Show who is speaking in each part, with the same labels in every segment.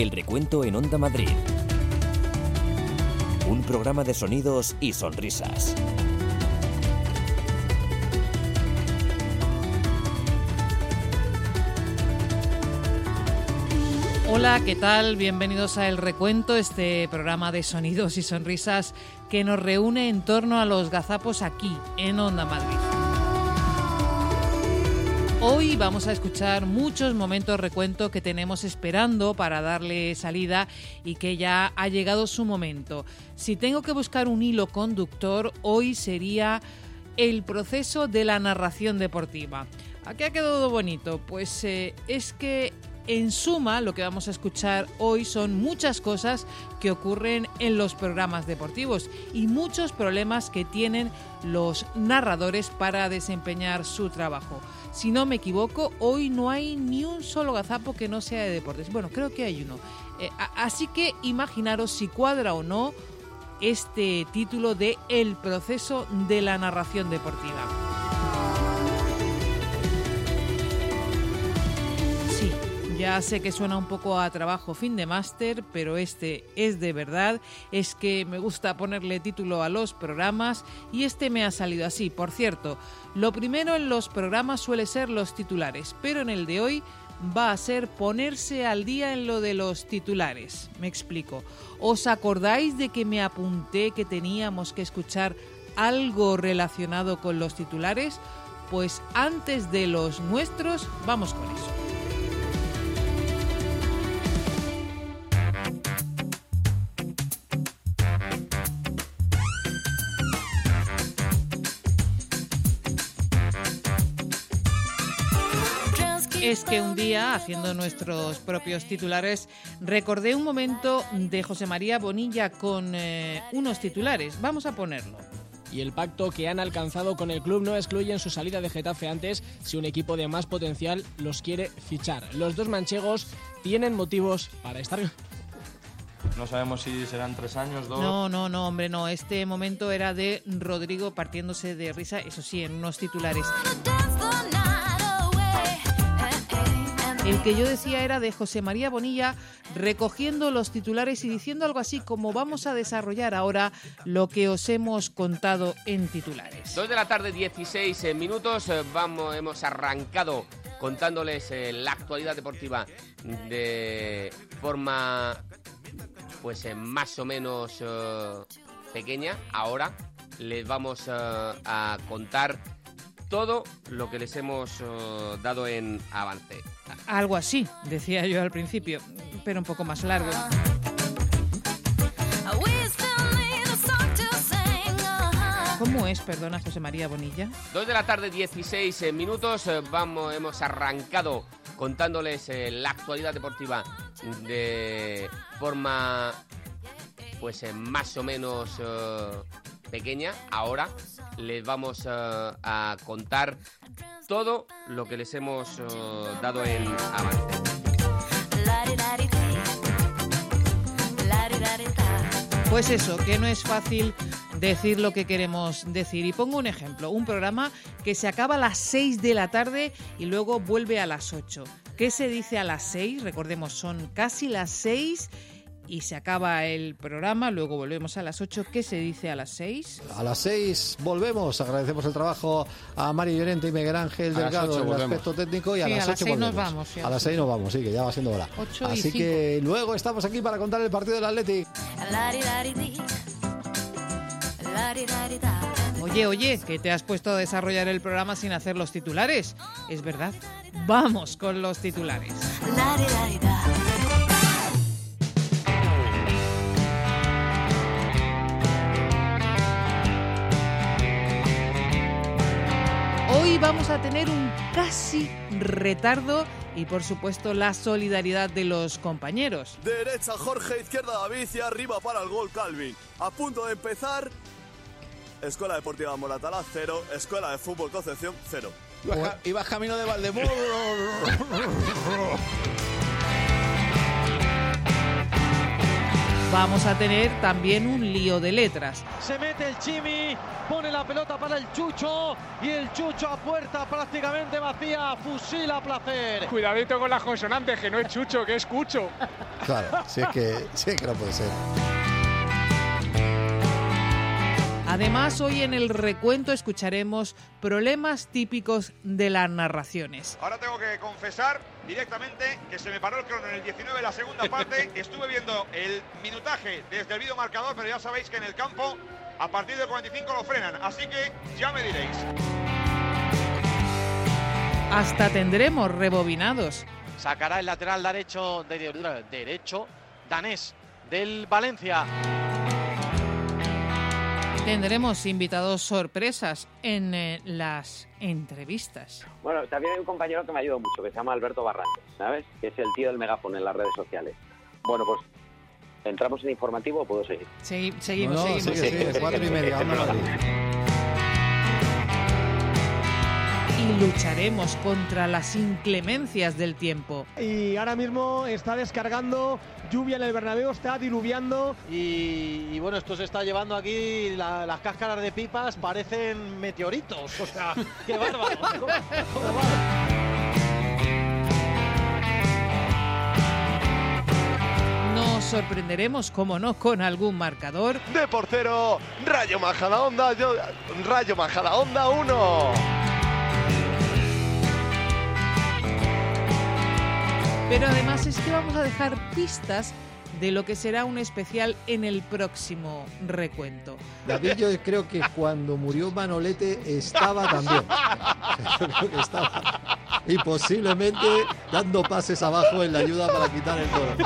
Speaker 1: El recuento en Onda Madrid. Un programa de sonidos y sonrisas.
Speaker 2: Hola, ¿qué tal? Bienvenidos a El Recuento, este programa de sonidos y sonrisas que nos reúne en torno a los gazapos aquí, en Onda Madrid. Hoy vamos a escuchar muchos momentos recuento que tenemos esperando para darle salida y que ya ha llegado su momento. Si tengo que buscar un hilo conductor, hoy sería el proceso de la narración deportiva. ¿A qué ha quedado bonito? Pues eh, es que en suma, lo que vamos a escuchar hoy son muchas cosas que ocurren en los programas deportivos y muchos problemas que tienen los narradores para desempeñar su trabajo. Si no me equivoco, hoy no hay ni un solo gazapo que no sea de deportes. Bueno, creo que hay uno. Eh, así que imaginaros si cuadra o no este título de El proceso de la narración deportiva. Ya sé que suena un poco a trabajo fin de máster, pero este es de verdad. Es que me gusta ponerle título a los programas y este me ha salido así. Por cierto, lo primero en los programas suele ser los titulares, pero en el de hoy va a ser ponerse al día en lo de los titulares. Me explico. ¿Os acordáis de que me apunté que teníamos que escuchar algo relacionado con los titulares? Pues antes de los nuestros, vamos con eso. Es que un día, haciendo nuestros propios titulares, recordé un momento de José María Bonilla con eh, unos titulares. Vamos a ponerlo.
Speaker 3: Y el pacto que han alcanzado con el club no excluye en su salida de Getafe antes si un equipo de más potencial los quiere fichar. Los dos manchegos tienen motivos para estar
Speaker 4: no sabemos si serán tres años, dos.
Speaker 2: No, no, no, hombre, no. Este momento era de Rodrigo partiéndose de risa, eso sí, en unos titulares. El que yo decía era de José María Bonilla recogiendo los titulares y diciendo algo así como vamos a desarrollar ahora lo que os hemos contado en titulares.
Speaker 5: Dos de la tarde, 16 eh, minutos. Eh, vamos, hemos arrancado contándoles eh, la actualidad deportiva de forma pues más o menos pequeña. Ahora les vamos a contar todo lo que les hemos dado en avance.
Speaker 2: Algo así, decía yo al principio, pero un poco más largo. ¿Cómo es, perdona, José María Bonilla?
Speaker 5: Dos de la tarde, 16 eh, minutos. Eh, vamos, hemos arrancado contándoles eh, la actualidad deportiva de forma, pues, más o menos pequeña. Ahora les vamos a contar todo lo que les hemos uh, dado en avance.
Speaker 2: Pues eso, que no es fácil decir lo que queremos decir. Y pongo un ejemplo, un programa que se acaba a las 6 de la tarde y luego vuelve a las 8. ¿Qué se dice a las 6? Recordemos, son casi las 6 y se acaba el programa. Luego volvemos a las 8. ¿Qué se dice a las 6?
Speaker 6: A las 6 volvemos. Agradecemos el trabajo a Mario Llorente y Miguel Ángel Delgado en el aspecto técnico. Y a las 8 volvemos.
Speaker 2: Nos vamos,
Speaker 6: a las 6 nos vamos, sí, que ya va siendo hora. Así que luego estamos aquí para contar el partido del Athletic.
Speaker 2: Oye, oye, que te has puesto a desarrollar el programa sin hacer los titulares. Es verdad. Vamos con los titulares. Hoy vamos a tener un casi retardo y por supuesto la solidaridad de los compañeros.
Speaker 7: Derecha Jorge, izquierda David y arriba para el gol Calvin. A punto de empezar. Escuela Deportiva Moratalá, cero. Escuela de Fútbol Concepción, cero.
Speaker 6: Ibas, camino de Valdemoro.
Speaker 2: vamos a tener también un lío de letras.
Speaker 8: Se mete el Chimi, pone la pelota para el Chucho y el Chucho a puerta prácticamente vacía, fusila a placer.
Speaker 9: Cuidadito con las consonantes, que no es Chucho, que es Cucho.
Speaker 6: Claro, si es que, si es que no puede ser.
Speaker 2: Además, hoy en el recuento escucharemos problemas típicos de las narraciones.
Speaker 10: Ahora tengo que confesar directamente que se me paró el crono en el 19 la segunda parte. Estuve viendo el minutaje desde el vídeo marcador, pero ya sabéis que en el campo a partir del 45 lo frenan. Así que ya me diréis.
Speaker 2: Hasta tendremos rebobinados.
Speaker 8: Sacará el lateral derecho, de, derecho danés del Valencia.
Speaker 2: Tendremos invitados sorpresas en eh, las entrevistas.
Speaker 11: Bueno, también hay un compañero que me ayudado mucho, que se llama Alberto Barrantes, ¿sabes? Que es el tío del megáfono en las redes sociales. Bueno, pues entramos en informativo o puedo seguir.
Speaker 2: Sí, seguimos, no, seguimos.
Speaker 6: Sigue, sigue, cuatro y media,
Speaker 2: y lucharemos contra las inclemencias del tiempo.
Speaker 3: Y ahora mismo está descargando lluvia en el Bernabéu, está diluviando.
Speaker 8: Y, bueno, esto se está llevando aquí, las cáscaras de pipas parecen meteoritos. O sea, qué bárbaro.
Speaker 2: Nos sorprenderemos, como no, con algún marcador.
Speaker 12: De portero, Rayo Majadahonda, Rayo Majadahonda 1.
Speaker 2: Pero además es que vamos a dejar pistas de lo que será un especial en el próximo recuento.
Speaker 6: David, yo creo que cuando murió Manolete estaba también. creo que estaba. Y posiblemente dando pases abajo en la ayuda para quitar el toro.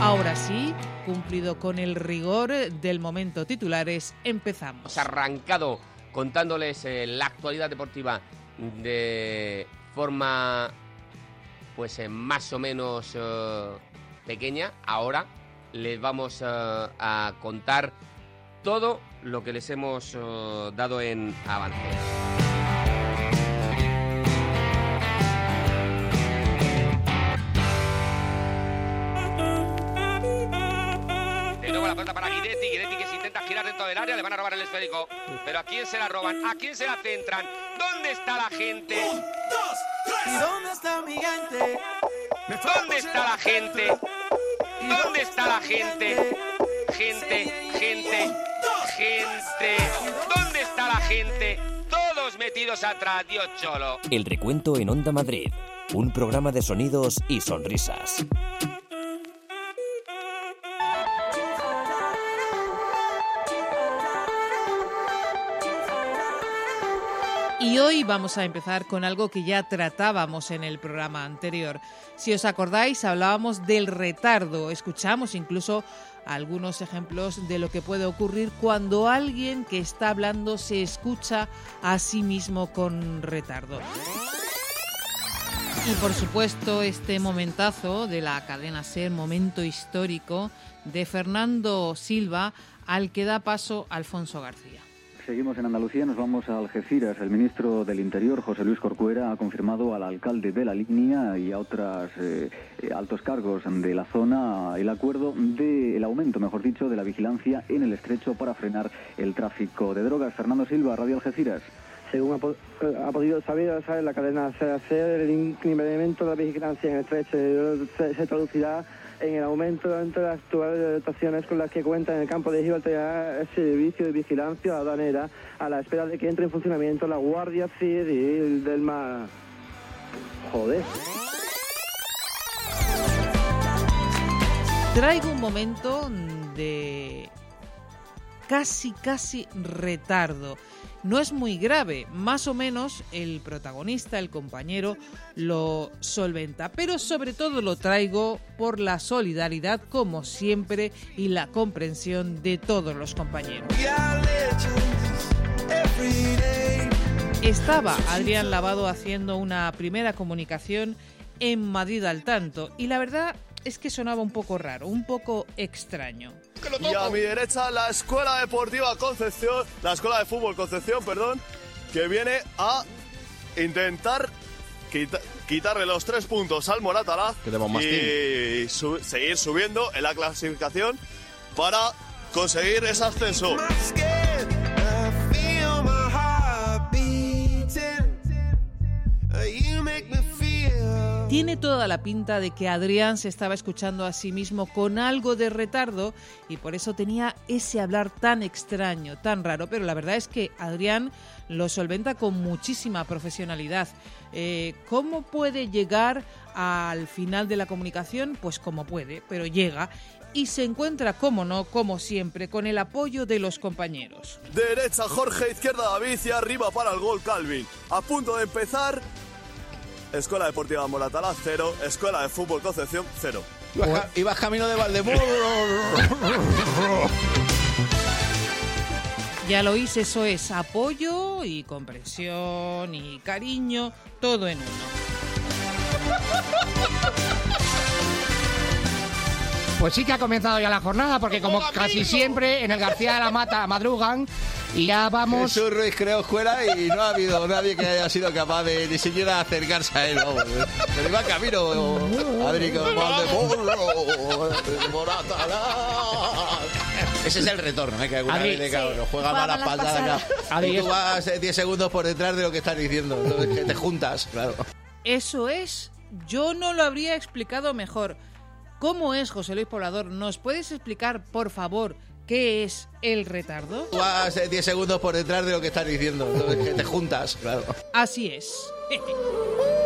Speaker 2: Ahora sí, cumplido con el rigor del momento titulares, empezamos.
Speaker 5: Arrancado contándoles eh, la actualidad deportiva de forma pues eh, más o menos eh, pequeña. Ahora les vamos eh, a contar todo lo que les hemos dado en avance. De nuevo la para Guidetti, Guidetti que se del área, le van a robar el esférico. Pero ¿a quién se la roban? ¿A quién se la centran? ¿Dónde está la gente?
Speaker 13: ¿Y dónde está mi gente?
Speaker 5: ¿Dónde está la gente? ¿Dónde está la gente? Gente, gente, gente. ¿Dónde está la gente? Todos metidos atrás, Dios cholo.
Speaker 1: El recuento en Onda Madrid. Un programa de sonidos y sonrisas.
Speaker 2: Y hoy vamos a empezar con algo que ya tratábamos en el programa anterior. Si os acordáis, hablábamos del retardo, escuchamos incluso algunos ejemplos de lo que puede ocurrir cuando alguien que está hablando se escucha a sí mismo con retardo. Y por supuesto este momentazo de la cadena Ser, momento histórico de Fernando Silva, al que da paso Alfonso García.
Speaker 14: Seguimos en Andalucía, nos vamos a Algeciras. El ministro del Interior, José Luis Corcuera, ha confirmado al alcalde de la línea y a otros eh, altos cargos de la zona el acuerdo del aumento, mejor dicho, de la vigilancia en el estrecho para frenar el tráfico de drogas. Fernando Silva, Radio Algeciras.
Speaker 15: Según ha, eh, podido saber, la cadena hacer el incremento de la vigilancia en el estrecho se traducirá en el aumento de las actuales dotaciones con las que cuenta en el campo de Gibraltar el servicio de vigilancia aduanera a la espera de que entre en funcionamiento la Guardia Civil del Mar. Joder.
Speaker 2: Traigo un momento de casi, casi retardo. No es muy grave, más o menos el protagonista, el compañero, lo solventa, pero sobre todo lo traigo por la solidaridad, como siempre, y la comprensión de todos los compañeros. Estaba Adrián Lavado haciendo una primera comunicación en Madrid al tanto, y la verdad es que sonaba un poco raro, un poco extraño.
Speaker 7: Y a mi derecha la Escuela Deportiva Concepción, la Escuela de Fútbol Concepción, perdón, que viene a intentar quita- quitarle los tres puntos al Moratalaz y su- seguir subiendo en la clasificación para conseguir ese ascenso.
Speaker 2: Tiene toda la pinta de que Adrián se estaba escuchando a sí mismo con algo de retardo y por eso tenía ese hablar tan extraño, tan raro, pero la verdad es que Adrián lo solventa con muchísima profesionalidad. Eh, ¿Cómo puede llegar al final de la comunicación? Pues como puede, pero llega y se encuentra, como no, como siempre, con el apoyo de los compañeros.
Speaker 7: Derecha Jorge, izquierda David y arriba para el gol Calvin. A punto de empezar, Escuela Deportiva Moratalaz 0, Escuela de Fútbol Concepción 0.
Speaker 16: Ibas, ca- ibas camino de Valdemoro.
Speaker 2: Ya lo oís, eso es apoyo y comprensión y cariño, todo en uno.
Speaker 17: Pues sí que ha comenzado ya la jornada, porque como casi siempre en el García de la Mata madrugan y ya vamos.
Speaker 16: Jesús Ruiz creó escuela y no ha habido nadie que haya sido capaz de ni siquiera acercarse a él. vamos. Pero iba camino, Adri. Ese es el retorno, ¿eh? que alguna
Speaker 17: Adri,
Speaker 16: vez le cago,
Speaker 17: sí.
Speaker 16: juega
Speaker 17: malas
Speaker 16: acá.
Speaker 17: pasadas. Adri,
Speaker 16: Y tú vas eh, 10 segundos por detrás de lo que estás diciendo, entonces que te juntas, claro.
Speaker 2: Eso es, yo no lo habría explicado mejor. ¿Cómo es, José Luis Poblador? ¿Nos puedes explicar, por favor, qué es el retardo?
Speaker 16: Tú vas eh, 10 segundos por detrás de lo que estás diciendo, entonces te juntas, claro.
Speaker 2: Así es.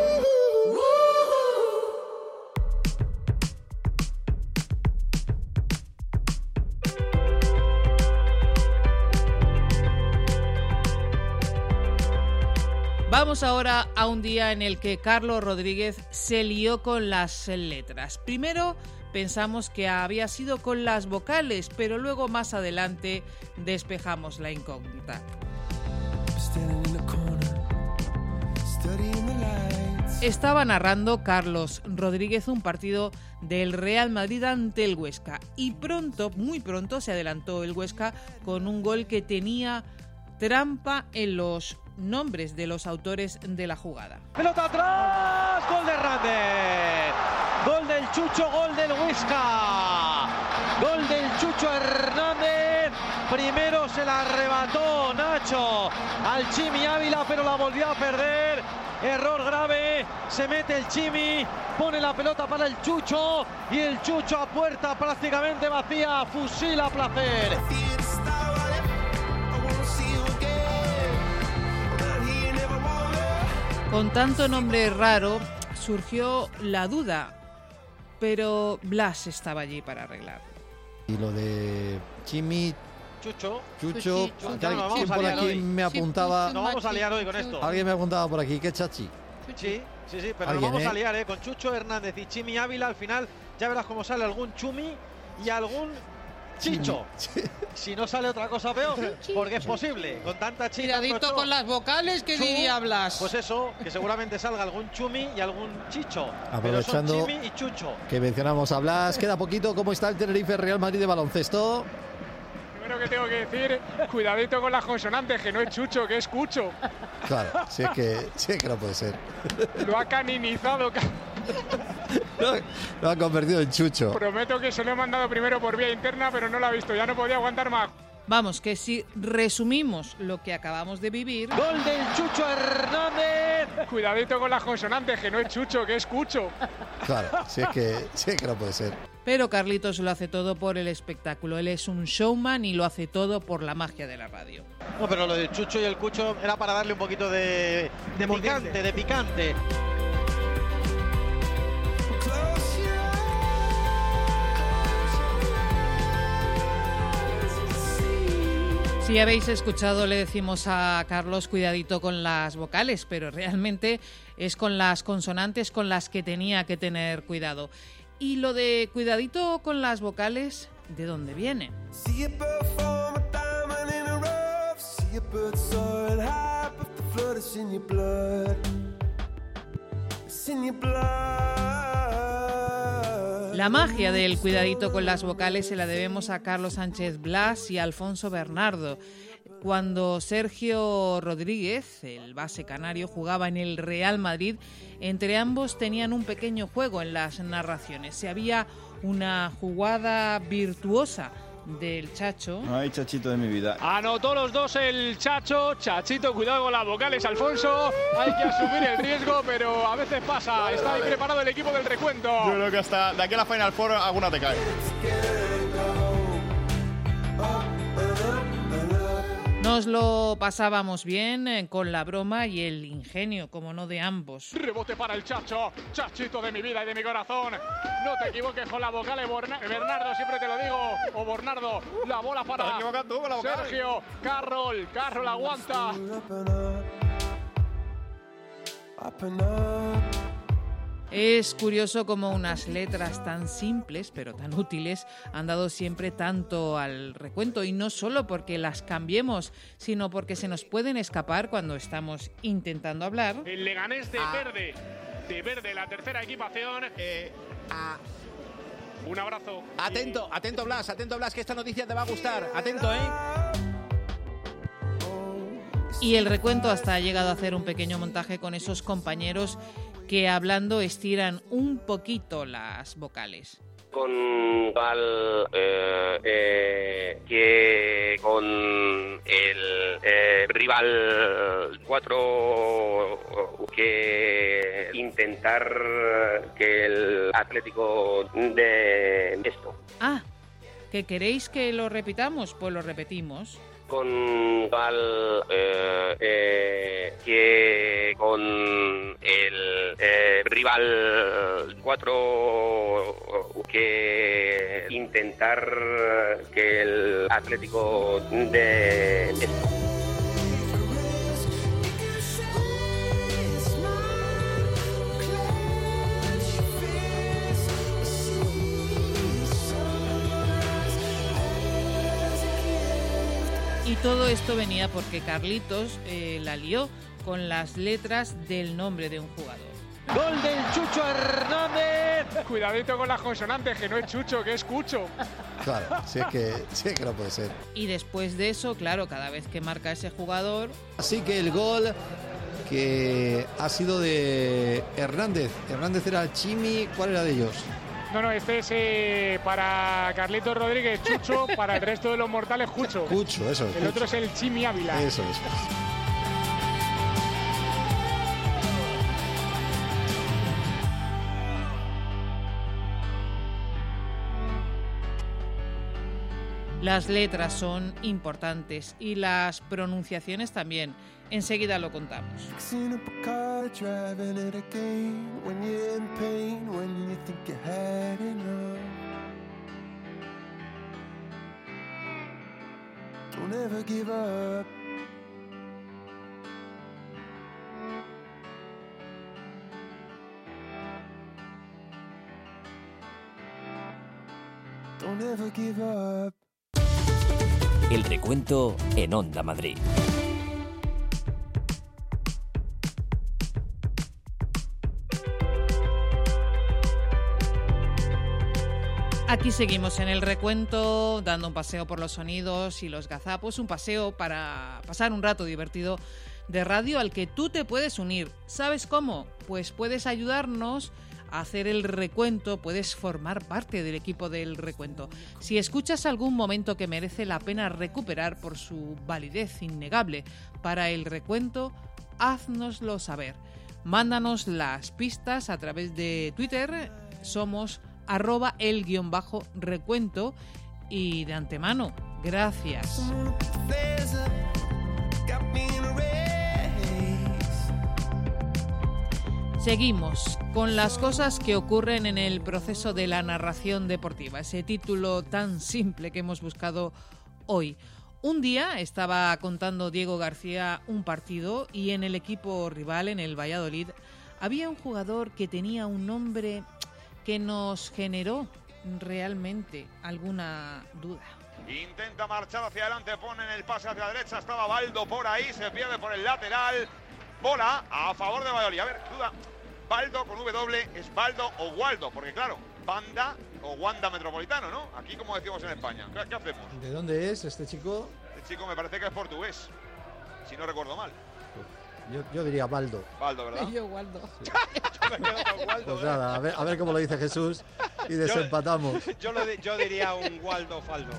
Speaker 2: Vamos ahora a un día en el que Carlos Rodríguez se lió con las letras. Primero pensamos que había sido con las vocales, pero luego más adelante despejamos la incógnita. Estaba narrando Carlos Rodríguez un partido del Real Madrid ante el Huesca y pronto, muy pronto, se adelantó el Huesca con un gol que tenía trampa en los nombres de los autores de la jugada.
Speaker 8: Pelota atrás, gol de Hernández. Gol del Chucho, gol del Huesca. Gol del Chucho Hernández. Primero se la arrebató Nacho al Chimi Ávila, pero la volvió a perder. Error grave, se mete el Chimi, pone la pelota para el Chucho y el Chucho a puerta prácticamente vacía, fusila a placer.
Speaker 2: Con tanto nombre raro surgió la duda, pero Blas estaba allí para arreglarlo.
Speaker 6: Y lo de Chimi,
Speaker 8: Chucho.
Speaker 6: Chucho,
Speaker 8: No,
Speaker 6: alguien
Speaker 8: a
Speaker 6: por aquí
Speaker 8: hoy.
Speaker 6: me apuntaba.
Speaker 8: Nos vamos a liar hoy con esto.
Speaker 6: Alguien me apuntaba por aquí, que chachi.
Speaker 8: Sí, sí, sí, pero nos vamos a
Speaker 6: ¿eh?
Speaker 8: liar, ¿eh? Con Chucho Hernández y Chimi Ávila. Al final ya verás cómo sale algún Chumi y algún Chicho. Si no sale otra cosa peor, porque es posible. Con tanta chica.
Speaker 17: Cuidadito con las vocales, que diría Blas.
Speaker 8: Pues eso, que seguramente salga algún Chumi y algún Chicho.
Speaker 6: Aprovechando
Speaker 8: Pero son Chimi y Chucho.
Speaker 6: que mencionamos a Blas, queda poquito. ¿Cómo está el Tenerife Real Madrid de baloncesto?
Speaker 9: Primero que tengo que decir, cuidadito con las consonantes, que no es chucho, que es cucho.
Speaker 6: Claro, si es que, si es que no puede ser.
Speaker 9: Lo ha caninizado.
Speaker 6: Lo ha convertido en chucho.
Speaker 9: Prometo que se lo he mandado primero por vía interna, pero no lo ha visto, ya no podía aguantar más.
Speaker 2: Vamos, que si resumimos lo que acabamos de vivir...
Speaker 8: ¡Gol del Chucho Hernández!
Speaker 9: Cuidadito con las consonantes, que no es chucho, que es cucho.
Speaker 6: Claro, si es que, si es que no puede ser.
Speaker 2: Pero Carlitos lo hace todo por el espectáculo. Él es un showman y lo hace todo por la magia de la radio.
Speaker 8: No, pero lo del Chucho y el Cucho era para darle un poquito de, de picante, de picante.
Speaker 2: Si habéis escuchado, le decimos a Carlos cuidadito con las vocales, pero realmente es con las consonantes con las que tenía que tener cuidado. Y lo de cuidadito con las vocales, ¿de dónde viene? La magia del cuidadito con las vocales se la debemos a Carlos Sánchez Blas y Alfonso Bernardo. Cuando Sergio Rodríguez, el base canario, jugaba en el Real Madrid, entre ambos tenían un pequeño juego en las narraciones. Se había una jugada virtuosa del Chacho.
Speaker 4: Ay, chachito de mi vida.
Speaker 9: Anotó los dos el Chacho. Chachito, cuidado con las vocales, Alfonso. Hay que asumir el riesgo, pero a veces pasa. Está ahí preparado el equipo del recuento.
Speaker 4: Yo creo que hasta de aquí a la Final Four alguna te cae.
Speaker 2: Nos lo pasábamos bien eh, con la broma y el ingenio, como no de ambos.
Speaker 9: Rebote para el Chacho. Chachito de mi vida y de mi corazón. No te equivoques con la vocal, Borna- Bernardo, siempre te lo digo. O Bornardo, la bola para
Speaker 4: Te equivocas tú con la vocal.
Speaker 9: Sergio. Carroll, Carroll aguanta.
Speaker 2: Es curioso como unas letras tan simples pero tan útiles han dado siempre tanto al recuento y no solo porque las cambiemos, sino porque se nos pueden escapar cuando estamos intentando hablar.
Speaker 9: El Leganés de verde. De verde, la tercera equipación.
Speaker 16: Eh,
Speaker 9: Un abrazo.
Speaker 16: Atento, atento Blas, atento Blas, que esta noticia te va a gustar. Atento, ¿eh?
Speaker 2: Y el recuento hasta ha llegado a hacer un pequeño montaje con esos compañeros que hablando estiran un poquito las vocales.
Speaker 5: con tal eh, eh, que con el eh, rival 4 que intentar que el Atlético de esto
Speaker 2: Ah, ¿que queréis que lo repitamos? Pues lo repetimos.
Speaker 5: Con tal eh, eh, que con el eh, rival 4 que intentar que el Atlético de
Speaker 2: todo esto venía porque Carlitos eh, la lió con las letras del nombre de un jugador.
Speaker 9: Gol del Chucho Hernández. Cuidadito con las consonantes, que no es Chucho, que es Cucho.
Speaker 6: Claro, si es que, si es que no puede ser.
Speaker 2: Y después de eso, claro, cada vez que marca ese jugador,
Speaker 6: Así que el gol que ha sido de Hernández. Hernández era Chimi, ¿cuál era de ellos?
Speaker 9: No, no, este es eh, para Carlitos Rodríguez Chucho, para el resto de los mortales Cucho.
Speaker 6: Cucho, eso es.
Speaker 9: El otro es el Chimi Ávila.
Speaker 6: Eso es.
Speaker 2: las letras son importantes y las pronunciaciones también. Enseguida lo contamos.
Speaker 13: Don't ever give up. Don't ever give up.
Speaker 1: El recuento en Onda Madrid.
Speaker 2: Aquí seguimos en el recuento, dando un paseo por los sonidos y los gazapos, un paseo para pasar un rato divertido de radio al que tú te puedes unir. ¿Sabes cómo? Pues puedes ayudarnos a hacer el recuento, puedes formar parte del equipo del recuento. Si escuchas algún momento que merece la pena recuperar por su validez innegable para el recuento, haznoslo saber. Mándanos las pistas a través de Twitter, somos arroba el guion bajo recuento y de antemano, gracias. Seguimos con las cosas que ocurren en el proceso de la narración deportiva, ese título tan simple que hemos buscado hoy. Un día estaba contando Diego García un partido y en el equipo rival, en el Valladolid, había un jugador que tenía un nombre que nos generó realmente alguna duda.
Speaker 10: Intenta marchar hacia adelante, pone en el pase hacia la derecha, estaba Baldo por ahí, se pierde por el lateral. Bola a favor de Valladolid. A ver, duda. Baldo con W es Baldo o Waldo, porque claro, Banda o Wanda Metropolitano, ¿no? Aquí como decimos en España. ¿Qué, qué hacemos?
Speaker 6: ¿De dónde es este chico?
Speaker 10: Este chico me parece que es portugués, si no recuerdo mal.
Speaker 6: Yo, yo diría Baldo.
Speaker 10: Baldo, ¿verdad?
Speaker 2: Yo, Waldo.
Speaker 10: Yo me quedo con Waldo,
Speaker 6: Pues nada, a ver, a ver cómo lo dice Jesús y desempatamos.
Speaker 18: Yo, lo di- yo diría un Waldo Faldo.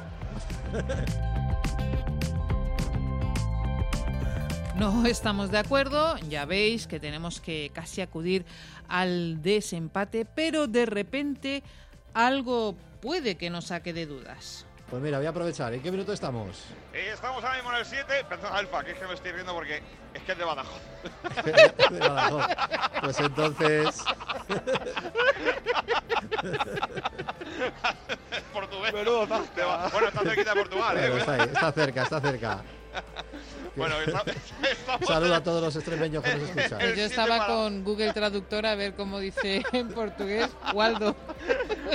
Speaker 2: No estamos de acuerdo, ya veis que tenemos que casi acudir al desempate, pero de repente algo puede que nos saque de dudas.
Speaker 6: Pues mira, voy a aprovechar. ¿En qué minuto estamos?
Speaker 10: Eh, estamos ahora mismo en el 7. Perdón, Alfa, que es que me estoy riendo porque es que es de Badajoz.
Speaker 6: De Badajoz. Pues entonces.
Speaker 10: Portugués. De Ba- Bueno, está cerquita de Portugal, ¿eh?
Speaker 6: Bueno, está, ahí, está cerca, está cerca.
Speaker 10: Bueno, está- estamos
Speaker 6: Saludo a todos los extremeños que nos escuchan.
Speaker 2: Pues yo estaba con Google Traductor a ver cómo dice en portugués Waldo.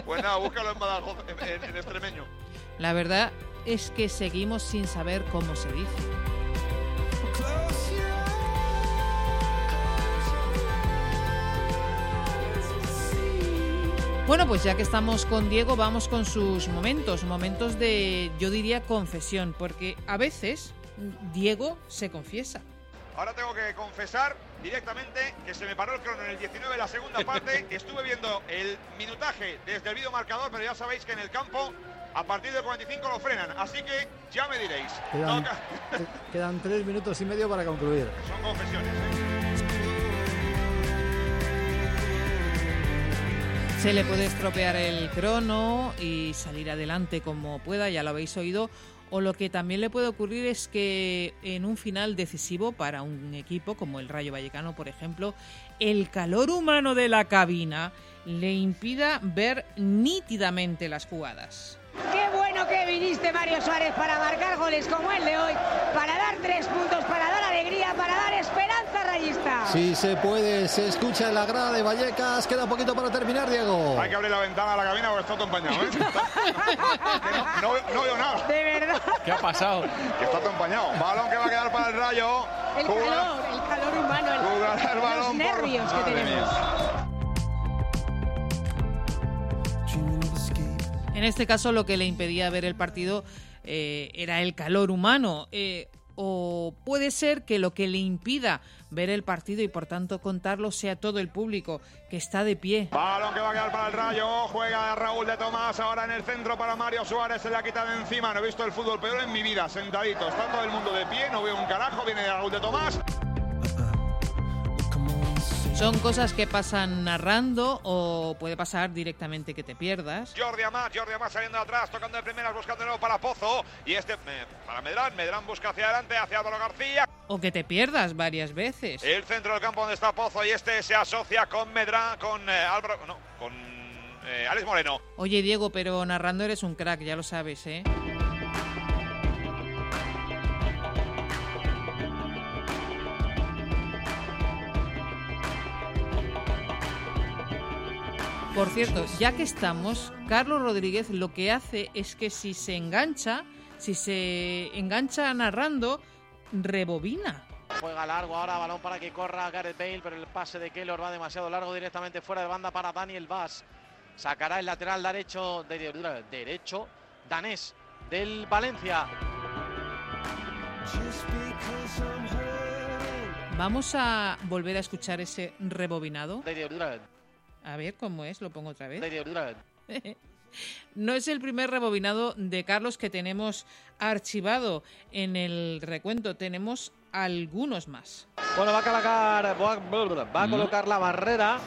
Speaker 10: Pues nada, búscalo en Badajoz, en, en- en extremeño.
Speaker 2: La verdad es que seguimos sin saber cómo se dice. Bueno, pues ya que estamos con Diego, vamos con sus momentos, momentos de, yo diría, confesión, porque a veces Diego se confiesa.
Speaker 10: Ahora tengo que confesar directamente que se me paró el crono en el 19 la segunda parte. Estuve viendo el minutaje desde el vídeo marcador, pero ya sabéis que en el campo a partir del 45 lo frenan. Así que ya me diréis.
Speaker 6: Quedan,
Speaker 10: Toca-
Speaker 6: quedan tres minutos y medio para concluir.
Speaker 10: Son confesiones. ¿eh?
Speaker 2: Se le puede estropear el crono y salir adelante como pueda, ya lo habéis oído. O lo que también le puede ocurrir es que en un final decisivo para un equipo como el Rayo Vallecano, por ejemplo, el calor humano de la cabina le impida ver nítidamente las jugadas.
Speaker 19: Qué bueno que viniste, Mario Suárez, para marcar goles como el de hoy, para dar tres puntos, para dar alegría, para dar esperanza rayista.
Speaker 6: Si se puede, se escucha en la grada de Vallecas. Queda poquito para terminar, Diego.
Speaker 10: Hay que abrir la ventana a la cabina porque está todo empañado. ¿eh? No, no veo nada.
Speaker 19: De verdad.
Speaker 10: ¿Qué ha pasado? Que está todo empañado. Balón que va a quedar para el rayo.
Speaker 19: El
Speaker 10: Jugar-
Speaker 19: calor, el calor humano, el-
Speaker 10: el balón
Speaker 19: los
Speaker 10: por-
Speaker 19: nervios que
Speaker 10: Madre
Speaker 19: tenemos.
Speaker 2: En este caso lo que le impedía ver el partido eh, era el calor humano. eh, o puede ser que lo que le impida ver el partido y por tanto contarlo sea todo el público que está de pie.
Speaker 10: Balón que va a quedar para el rayo. Juega Raúl de Tomás ahora en el centro para Mario Suárez. Se le ha quitado de encima. No he visto el fútbol peor en mi vida. Sentadito. Está todo el mundo de pie. No veo un carajo. Viene Raúl de Tomás.
Speaker 2: Son cosas que pasan narrando o puede pasar directamente que te pierdas.
Speaker 10: Jordi Amat, Jordi Amat saliendo atrás, tocando de primeras, buscando de nuevo para Pozo. Y este eh, para Medrán. Medrán busca hacia adelante, hacia Álvaro García.
Speaker 2: O que te pierdas varias veces.
Speaker 10: El centro del campo donde está Pozo y este se asocia con Medrán, con eh, Álvaro, no, con eh, Alex Moreno.
Speaker 2: Oye Diego, pero narrando eres un crack, ya lo sabes, ¿eh? Por cierto, ya que estamos, Carlos Rodríguez lo que hace es que si se engancha, si se engancha narrando, rebobina.
Speaker 8: Juega largo ahora, balón para que corra Gareth Bale, pero el pase de Keylor va demasiado largo directamente fuera de banda para Daniel Vaz. Sacará el lateral derecho, de- derecho danés del Valencia.
Speaker 2: Vamos a volver a escuchar ese rebobinado. A ver cómo es, lo pongo otra vez. No es el primer rebobinado de Carlos que tenemos archivado en el recuento. Tenemos algunos más.
Speaker 8: Bueno, va a colocar, va a colocar la barrera.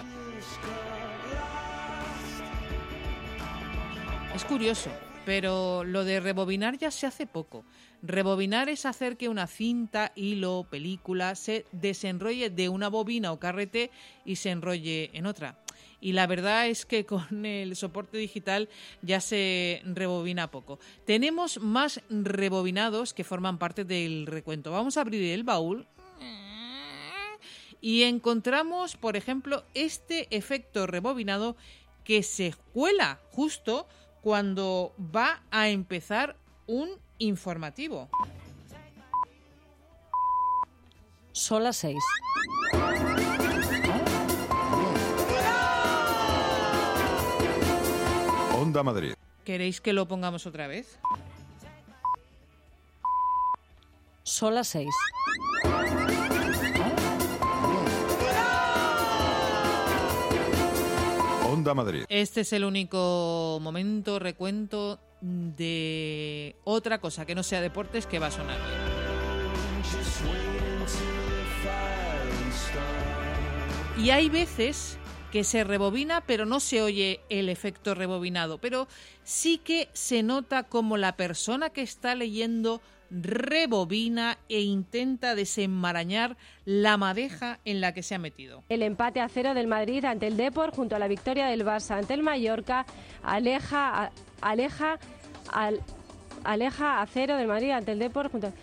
Speaker 2: Es curioso, pero lo de rebobinar ya se hace poco. Rebobinar es hacer que una cinta, hilo, película se desenrolle de una bobina o carrete y se enrolle en otra. Y la verdad es que con el soporte digital ya se rebobina poco. Tenemos más rebobinados que forman parte del recuento. Vamos a abrir el baúl y encontramos, por ejemplo, este efecto rebobinado que se cuela justo cuando va a empezar un informativo.
Speaker 20: Son las seis.
Speaker 21: Onda Madrid.
Speaker 2: ¿Queréis que lo pongamos otra vez?
Speaker 20: Son las 6.
Speaker 21: Onda Madrid.
Speaker 2: Este es el único momento, recuento de otra cosa que no sea deportes que va a sonar. Y hay veces que se rebobina, pero no se oye el efecto rebobinado, pero sí que se nota como la persona que está leyendo rebobina e intenta desenmarañar la madeja en la que se ha metido.
Speaker 22: El empate a cero del Madrid ante el Depor junto a la victoria del Barça ante el Mallorca aleja a- aleja al- aleja a cero del Madrid ante el Depor junto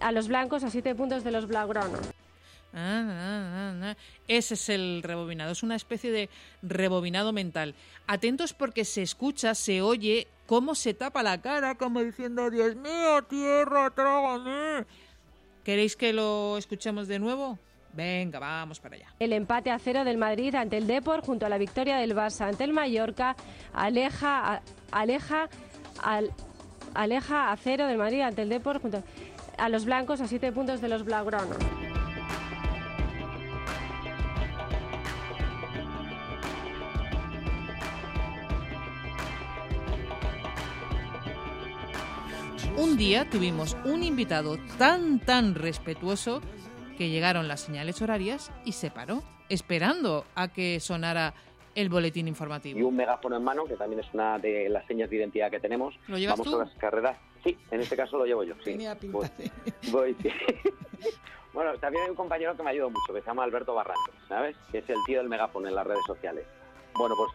Speaker 22: a los blancos a siete puntos de los blaugranos.
Speaker 2: Ah, ah, ah. Ese es el rebobinado, es una especie de rebobinado mental. Atentos porque se escucha, se oye cómo se tapa la cara, como diciendo, Dios mío, tierra, trágame. ¿Queréis que lo escuchemos de nuevo? Venga, vamos para allá.
Speaker 22: El empate a cero del Madrid ante el Depor junto a la victoria del Barça ante el Mallorca aleja a- aleja al- aleja a cero del Madrid ante el Depor junto a los blancos a siete puntos de los blaugranos.
Speaker 2: Un día tuvimos un invitado tan, tan respetuoso que llegaron las señales horarias y se paró, esperando a que sonara el boletín informativo.
Speaker 23: y un megáfono en mano, que también es una de las señas de identidad que tenemos.
Speaker 2: ¿Lo llevas
Speaker 23: Vamos
Speaker 2: tú?
Speaker 23: a las carreras. Sí, en este caso lo llevo yo. Sí.
Speaker 2: Tenía pinta
Speaker 23: Voy- voy, sí. bueno, también hay un compañero que me ayuda mucho, que se llama Alberto Barrantes, ¿sabes? Que es el tío del megáfono en las redes sociales. Bueno, pues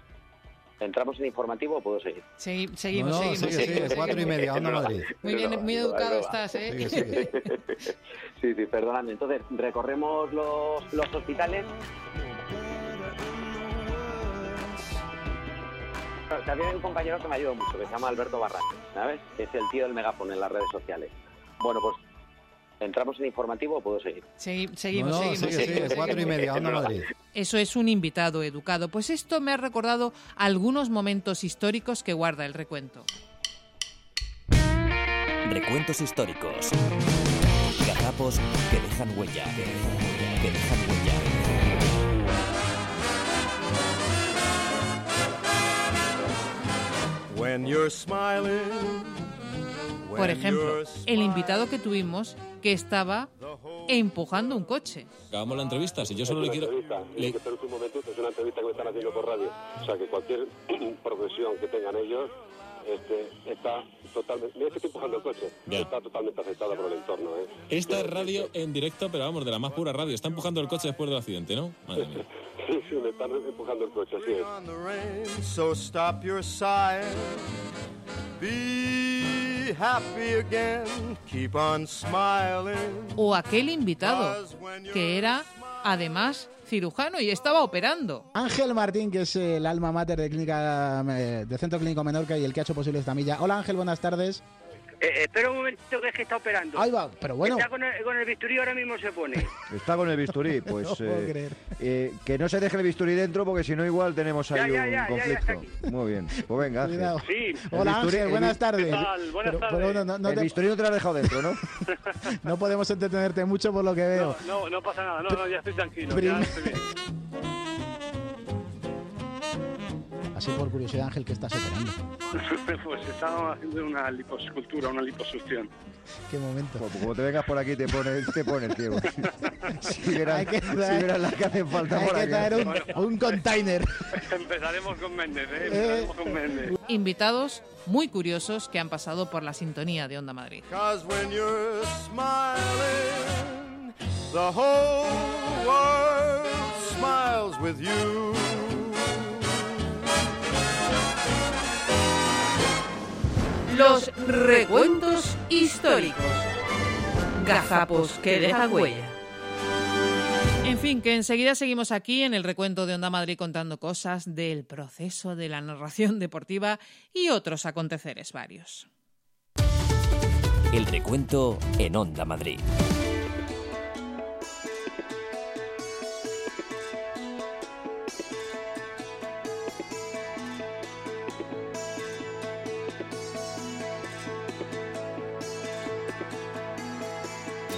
Speaker 23: entramos en informativo o puedo seguir.
Speaker 2: Segui- seguimos,
Speaker 6: No, no,
Speaker 2: seguimos.
Speaker 6: sigue, sigue,
Speaker 2: seguimos,
Speaker 6: cuatro y media, Onda Madrid.
Speaker 2: Muy bien, muy educado estás, ¿eh?
Speaker 6: Sigue, sigue.
Speaker 23: Sí, sí, perdóname. Entonces, recorremos los, los hospitales. También hay un compañero que me ayuda mucho, que se llama Alberto Barrantes, ¿sabes? Que es el tío del megáfono en las redes sociales. Bueno, pues entramos en informativo o puedo seguir.
Speaker 2: Segui- seguimos,
Speaker 6: No, no,
Speaker 2: seguimos,
Speaker 6: sigue,
Speaker 2: seguimos,
Speaker 6: sigue, cuatro y media, Onda Madrid.
Speaker 2: Eso es un invitado educado. Pues esto me ha recordado algunos momentos históricos que guarda el recuento.
Speaker 1: Recuentos históricos. Gazapos que dejan huella. Que dejan huella. Que dejan huella.
Speaker 13: When you're smiling.
Speaker 2: Por ejemplo, el invitado que tuvimos que estaba empujando un coche.
Speaker 24: Acabamos la entrevista, si yo solo le quiero... le-
Speaker 25: que espera un momentito, es una entrevista que me están haciendo por radio. O sea, que cualquier profesión que tengan ellos este, está totalmente... Mira que estoy empujando el coche.
Speaker 24: Ya.
Speaker 25: Está totalmente afectada por el entorno. ¿eh?
Speaker 24: Esta es radio en directo, pero vamos, de la más pura radio. Está empujando el coche después del accidente, ¿no? Madre mía.
Speaker 25: Sí, sí, me están empujando el coche, así es.
Speaker 13: Be happy again, keep on smiling.
Speaker 2: O aquel invitado que era, además, cirujano y estaba operando.
Speaker 26: Ángel Martín, que es el alma mater de clínica eh, de Centro Clínico Menorca y el que ha hecho posible esta milla. Hola Ángel, buenas tardes.
Speaker 27: Eh, espera un momentito que es que está operando.
Speaker 26: Ahí va, pero bueno.
Speaker 27: Está con el, con el bisturí ahora mismo se pone.
Speaker 28: Está con el bisturí, pues
Speaker 26: No puedo
Speaker 28: eh,
Speaker 26: creer.
Speaker 28: eh, que no se deje el bisturí dentro porque si no igual tenemos ahí
Speaker 27: Ya, ya,
Speaker 28: un
Speaker 27: ya, ya, ya está
Speaker 28: conflicto. Muy bien, pues venga Ángel.
Speaker 27: Sí.
Speaker 26: Hola
Speaker 28: bisturí-
Speaker 26: Ángel,
Speaker 28: el
Speaker 26: buenas tardes.
Speaker 27: ¿Qué tal? Buenas
Speaker 26: Pero-
Speaker 27: tardes.
Speaker 26: pero no, no- no
Speaker 28: el
Speaker 26: te-
Speaker 28: bisturí no te lo has dejado dentro, ¿no?
Speaker 26: no podemos entretenerte mucho por lo que veo.
Speaker 27: No, no pasa nada, no, no, ya estoy tranquilo.
Speaker 26: Prim-
Speaker 27: Ya estoy bien.
Speaker 26: Así por curiosidad Ángel, ¿qué estás operando?
Speaker 27: pues estaba haciendo una liposcultura, una liposucción.
Speaker 26: Qué momento.
Speaker 28: Pues como te vengas por aquí te pones, te pones ciego. si
Speaker 26: que
Speaker 28: si las que hacen falta
Speaker 26: Hay
Speaker 28: por
Speaker 26: que
Speaker 28: aquí.
Speaker 26: traer un, un container.
Speaker 27: Empezaremos con Méndez, ¿eh? Empezaremos con Méndez.
Speaker 2: Invitados muy curiosos que han pasado por la sintonía de Onda Madrid.
Speaker 13: When you're smiling, the whole world smiles with you.
Speaker 2: Los recuentos históricos. Gazapos que dejan huella. En fin, que enseguida seguimos aquí en el recuento de Onda Madrid contando cosas del proceso de la narración deportiva y otros aconteceres varios.
Speaker 1: El recuento en Onda Madrid.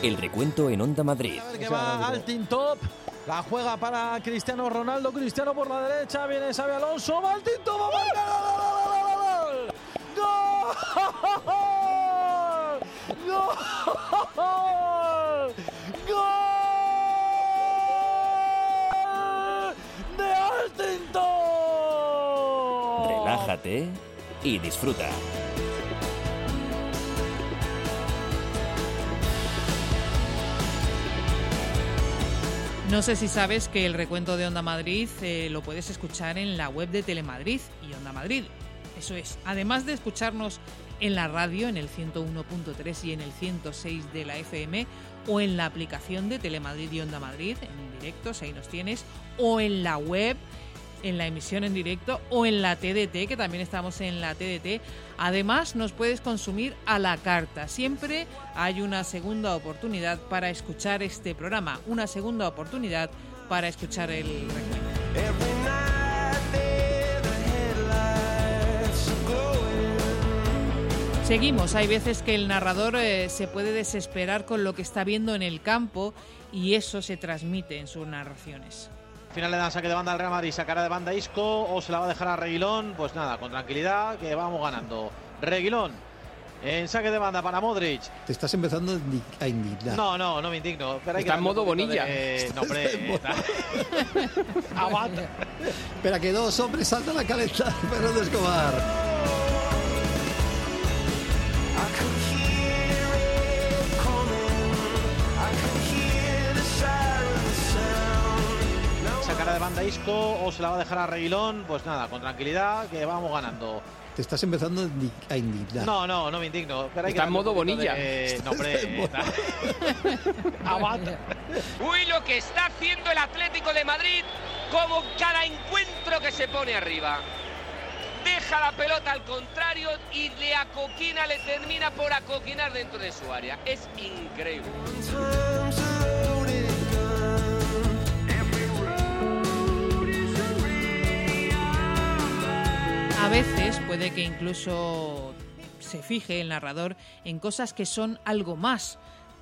Speaker 1: El recuento en Onda Madrid.
Speaker 8: que va al team top. La juega para Cristiano Ronaldo. Cristiano por la derecha. Viene Xavi Alonso. Va al team top. Va a marcar. ¡Gol! ¡Gol! ¡Gol! ¡De Altinton!
Speaker 1: Relájate y disfruta.
Speaker 2: No sé si sabes que el recuento de Onda Madrid eh, lo puedes escuchar en la web de Telemadrid y Onda Madrid. Eso es, además de escucharnos en la radio, en el 101.3 y en el 106 de la FM, o en la aplicación de Telemadrid y Onda Madrid, en directos, ahí nos tienes, o en la web, en la emisión en directo, o en la TDT, que también estamos en la TDT. Además, nos puedes consumir a la carta. Siempre hay una segunda oportunidad para escuchar este programa, una segunda oportunidad para escuchar el recuento. Seguimos, hay veces que el narrador eh, se puede desesperar con lo que está viendo en el campo y eso se transmite en sus narraciones.
Speaker 8: Final le dan saque de banda al Real Madrid, sacará de banda Isco o se la va a dejar a Reguilón. Pues nada, con tranquilidad que vamos ganando. Reguilón en saque de banda para Modric.
Speaker 6: Te estás empezando a indi- a indignar.
Speaker 8: No, no, no me indigno. Pero hay que
Speaker 5: Está en
Speaker 8: darle un
Speaker 5: modo Bonilla.
Speaker 8: de- No, hombre.
Speaker 6: en modo-
Speaker 8: Aguanta.
Speaker 6: Espera, que dos hombres saltan a calentar. Fernando Escobar.
Speaker 8: Isco o se la va a dejar a Reguilón. Pues nada, con tranquilidad que vamos ganando.
Speaker 6: Te estás empezando a indi- a indignar.
Speaker 8: No, no, no me indigno. Pero hay que
Speaker 5: Está en
Speaker 8: darle un
Speaker 5: modo Bonilla.
Speaker 8: de- No,
Speaker 6: en
Speaker 8: hombre. Aguanta.
Speaker 5: Uy, lo que está haciendo el Atlético de Madrid, como cada encuentro que se pone arriba. Deja la pelota al contrario y le acoquina, le termina por acoquinar dentro de su área. Es increíble.
Speaker 2: A veces puede que incluso se fije el narrador en cosas que son algo más,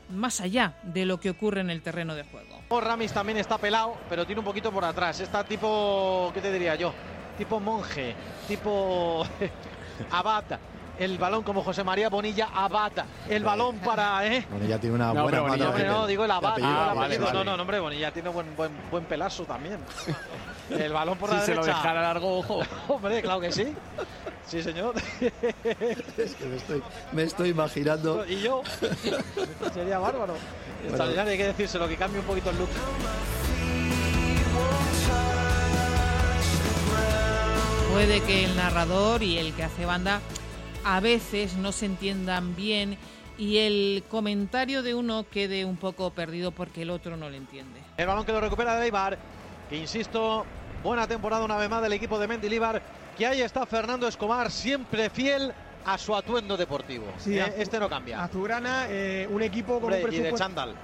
Speaker 2: más allá de lo que ocurre en el terreno de juego.
Speaker 8: Oh, Ramis también está pelado, pero tiene un poquito por atrás. Está tipo, ¿qué te diría yo? Tipo monje, tipo abata. El balón como José María Bonilla abata. El balón para, ¿eh?
Speaker 6: Ya tiene una
Speaker 5: No,
Speaker 6: buena.
Speaker 5: Bonilla-
Speaker 8: Hombre,
Speaker 6: de-
Speaker 8: no, digo el abata.
Speaker 5: Ah, vale, vale.
Speaker 8: No, no, no, hombre, Bonilla tiene buen, buen, buen pelazo también. El balón por la
Speaker 5: Si se lo
Speaker 8: derecha.
Speaker 5: dejara largo, ojo.
Speaker 8: Hombre, claro que sí. Sí, señor.
Speaker 6: Es que me estoy, me estoy imaginando.
Speaker 8: y yo. Sería bárbaro. Extraordinario, hay que decírselo, que cambie un poquito el look.
Speaker 2: Puede que el narrador y el que hace banda a veces no se entiendan bien y el comentario de uno quede un poco perdido porque el otro no lo entiende.
Speaker 8: El balón que lo recupera de Eibar, que insisto, buena temporada una vez más del equipo de Mendilibar, que ahí está Fernando Escobar, siempre fiel a su atuendo deportivo.
Speaker 29: Sí,
Speaker 8: ¿eh? Este no cambia.
Speaker 29: Azulgrana, eh, un equipo con
Speaker 8: Hombre,
Speaker 29: un
Speaker 8: y de chándal.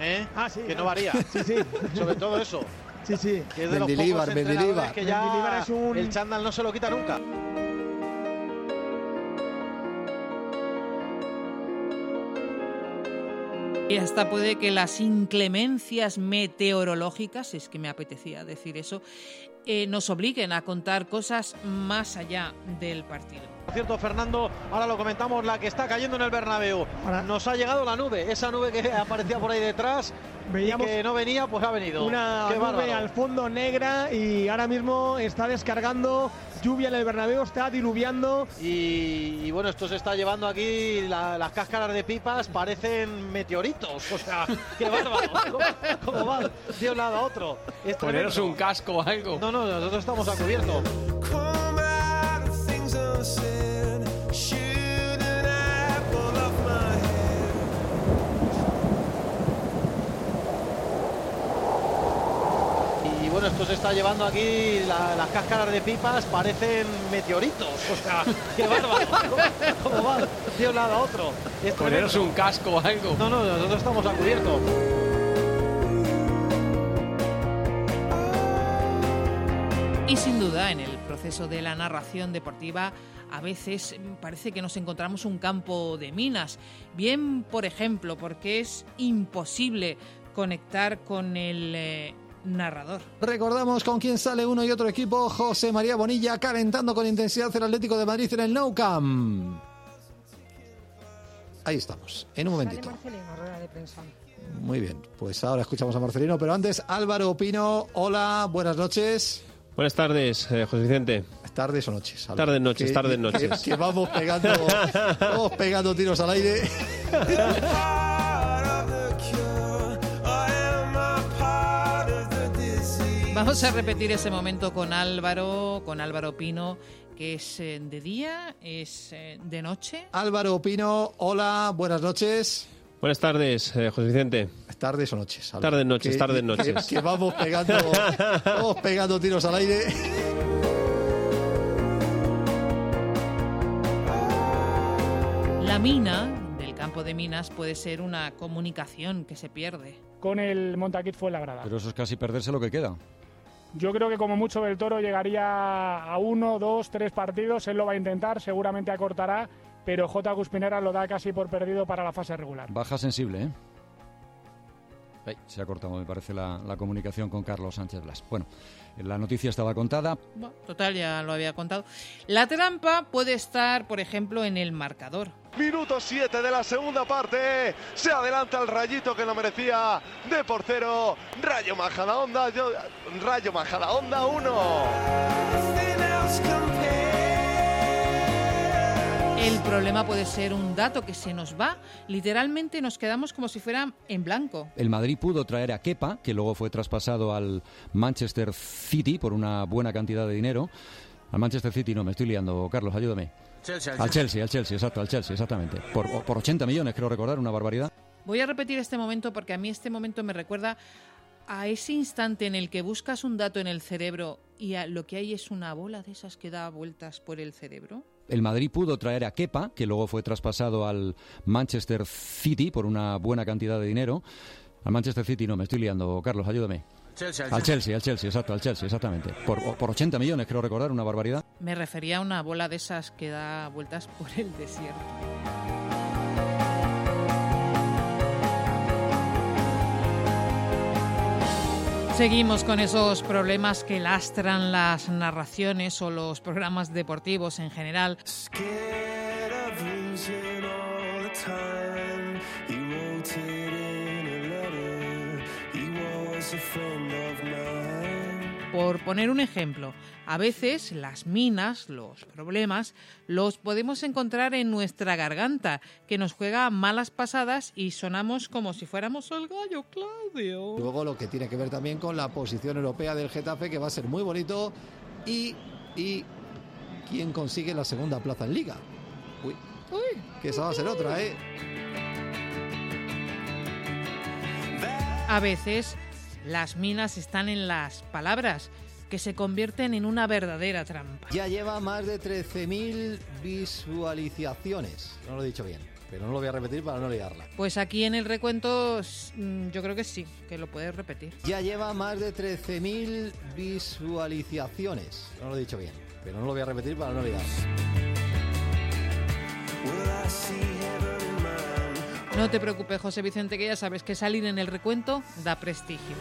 Speaker 8: ¿eh?
Speaker 29: Ah, sí,
Speaker 8: que no
Speaker 29: claro.
Speaker 8: varía.
Speaker 29: Sí, sí.
Speaker 8: Sobre todo eso.
Speaker 29: Sí, sí.
Speaker 8: Que es de los
Speaker 6: Mendilibar,
Speaker 8: pocos
Speaker 6: Mendilibar.
Speaker 8: entrenadores que ya
Speaker 29: Mendilibar es un-
Speaker 8: el chándal no se lo quita nunca.
Speaker 2: Y hasta puede que las inclemencias meteorológicas, es que me apetecía decir eso, eh, nos obliguen a contar cosas más allá del partido.
Speaker 8: Por cierto, Fernando, ahora lo comentamos, la que está cayendo en el Bernabéu. Nos ha llegado la nube, esa nube que aparecía por ahí detrás
Speaker 29: Veíamos
Speaker 8: y que no venía, pues ha venido.
Speaker 29: Una
Speaker 8: Qué
Speaker 29: nube
Speaker 8: bárbaro.
Speaker 29: al fondo negra y ahora mismo está descargando lluvia en el Bernabéu, está diluviando.
Speaker 8: Y, y bueno, esto se está llevando aquí, la- las cáscaras de pipas parecen meteoritos. O sea, qué bárbaro. ¿Cómo, cómo va de un lado a otro? Es
Speaker 5: Poneros un casco o algo.
Speaker 8: No, no, nosotros estamos a cubierto. Bueno, esto se está llevando aquí, la- las cáscaras de pipas parecen meteoritos. O sea, qué bárbaro. ¿Cómo, cómo va de un lado a otro? Es
Speaker 5: Poneros un casco o algo.
Speaker 8: No, no, nosotros estamos a cubierto.
Speaker 2: Y sin duda, en el proceso de la narración deportiva a veces parece que nos encontramos un campo de minas. Bien, por ejemplo, porque es imposible conectar con el eh, narrador.
Speaker 6: Recordamos con quién sale uno y otro equipo. José María Bonilla calentando con intensidad el Atlético de Madrid en el Nou Camp. Ahí estamos, en un momentito. Muy bien, pues ahora escuchamos a Marcelino, pero antes Álvaro Pino. Hola, buenas noches.
Speaker 30: Buenas tardes, eh, José Vicente.
Speaker 6: Tardes o noches. Álvaro.
Speaker 30: Tardes, noches,
Speaker 6: Que-
Speaker 30: tardes,
Speaker 6: que-
Speaker 30: noches.
Speaker 6: Que, vamos pegando, vamos pegando tiros al aire.
Speaker 2: Vamos a repetir ese momento con Álvaro, con Álvaro Pino, que es eh, de día, es eh, de noche.
Speaker 6: Álvaro Pino, hola, buenas noches.
Speaker 30: Buenas tardes, eh, José Vicente.
Speaker 6: Tardes o noches. Álvaro.
Speaker 30: Tardes, noches,
Speaker 6: Que-
Speaker 30: tardes,
Speaker 6: que-
Speaker 30: noches.
Speaker 6: Que, vamos pegando, vamos pegando tiros al aire.
Speaker 2: La mina del campo de minas puede ser una comunicación que se pierde.
Speaker 9: Con el Montaquit fue la grada.
Speaker 31: Pero eso es casi perderse lo que queda.
Speaker 9: Yo creo que como mucho el Toro llegaría a uno, dos, tres partidos. Él lo va a intentar, seguramente acortará, pero J. Guspinera lo da casi por perdido para la fase regular.
Speaker 31: Baja sensible, ¿eh? Se ha cortado, me parece, la, la comunicación con Carlos Sánchez Blas. Bueno, la noticia estaba contada.
Speaker 2: Bueno, total, ya lo había contado. La trampa puede estar, por ejemplo, en el marcador.
Speaker 32: Minuto 7 de la segunda parte. Se adelanta el rayito que lo merecía de por cero. Rayo Majadahonda, yo- Rayo Majadahonda 1.
Speaker 2: El problema puede ser un dato que se nos va. Literalmente nos quedamos como si fuera en blanco.
Speaker 31: El Madrid pudo traer a Kepa, que luego fue traspasado al Manchester City por una buena cantidad de dinero. Al Manchester City no, me estoy liando, Carlos, ayúdame.
Speaker 5: Chelsea,
Speaker 31: Al Chelsea, al Chelsea, exacto, al Chelsea, exactamente. Por, por 80 millones, creo recordar, una barbaridad.
Speaker 2: Voy a repetir este momento porque a mí este momento me recuerda a ese instante en el que buscas un dato en el cerebro y a- lo que hay es una bola de esas que da vueltas por el cerebro.
Speaker 31: El Madrid pudo traer a Kepa, que luego fue traspasado al Manchester City por una buena cantidad de dinero. Al Manchester City no, me estoy liando, Carlos, ayúdame.
Speaker 5: Chelsea,
Speaker 31: Al Chelsea, al Chelsea, exacto, al Chelsea, exactamente. Por, por 80 millones, creo recordar, una barbaridad.
Speaker 2: Me refería a una bola de esas que da vueltas por el desierto. Seguimos con esos problemas que lastran las narraciones o los programas deportivos en general. Por poner un ejemplo, a veces las minas, los problemas, los podemos encontrar en nuestra garganta, que nos juega malas pasadas y sonamos como si fuéramos el gallo Claudio.
Speaker 6: Luego lo que tiene que ver también con la posición europea del Getafe, que va a ser muy bonito. Y, y quién consigue la segunda plaza en Liga. Uy, que esa va a ser otra, ¿eh?
Speaker 2: A veces las minas están en las palabras, que se convierten en una verdadera trampa.
Speaker 6: Ya lleva más de 13.000 visualizaciones. No lo he dicho bien, pero no lo voy a repetir para no liarla.
Speaker 2: Pues aquí en el recuento mm, yo creo que sí, que lo puedes repetir.
Speaker 6: Ya lleva más de 13.000 visualizaciones. No lo he dicho bien, pero no lo voy a repetir para no liarla.
Speaker 2: No te preocupes, José Vicente, que ya sabes que salir en el recuento da prestigio.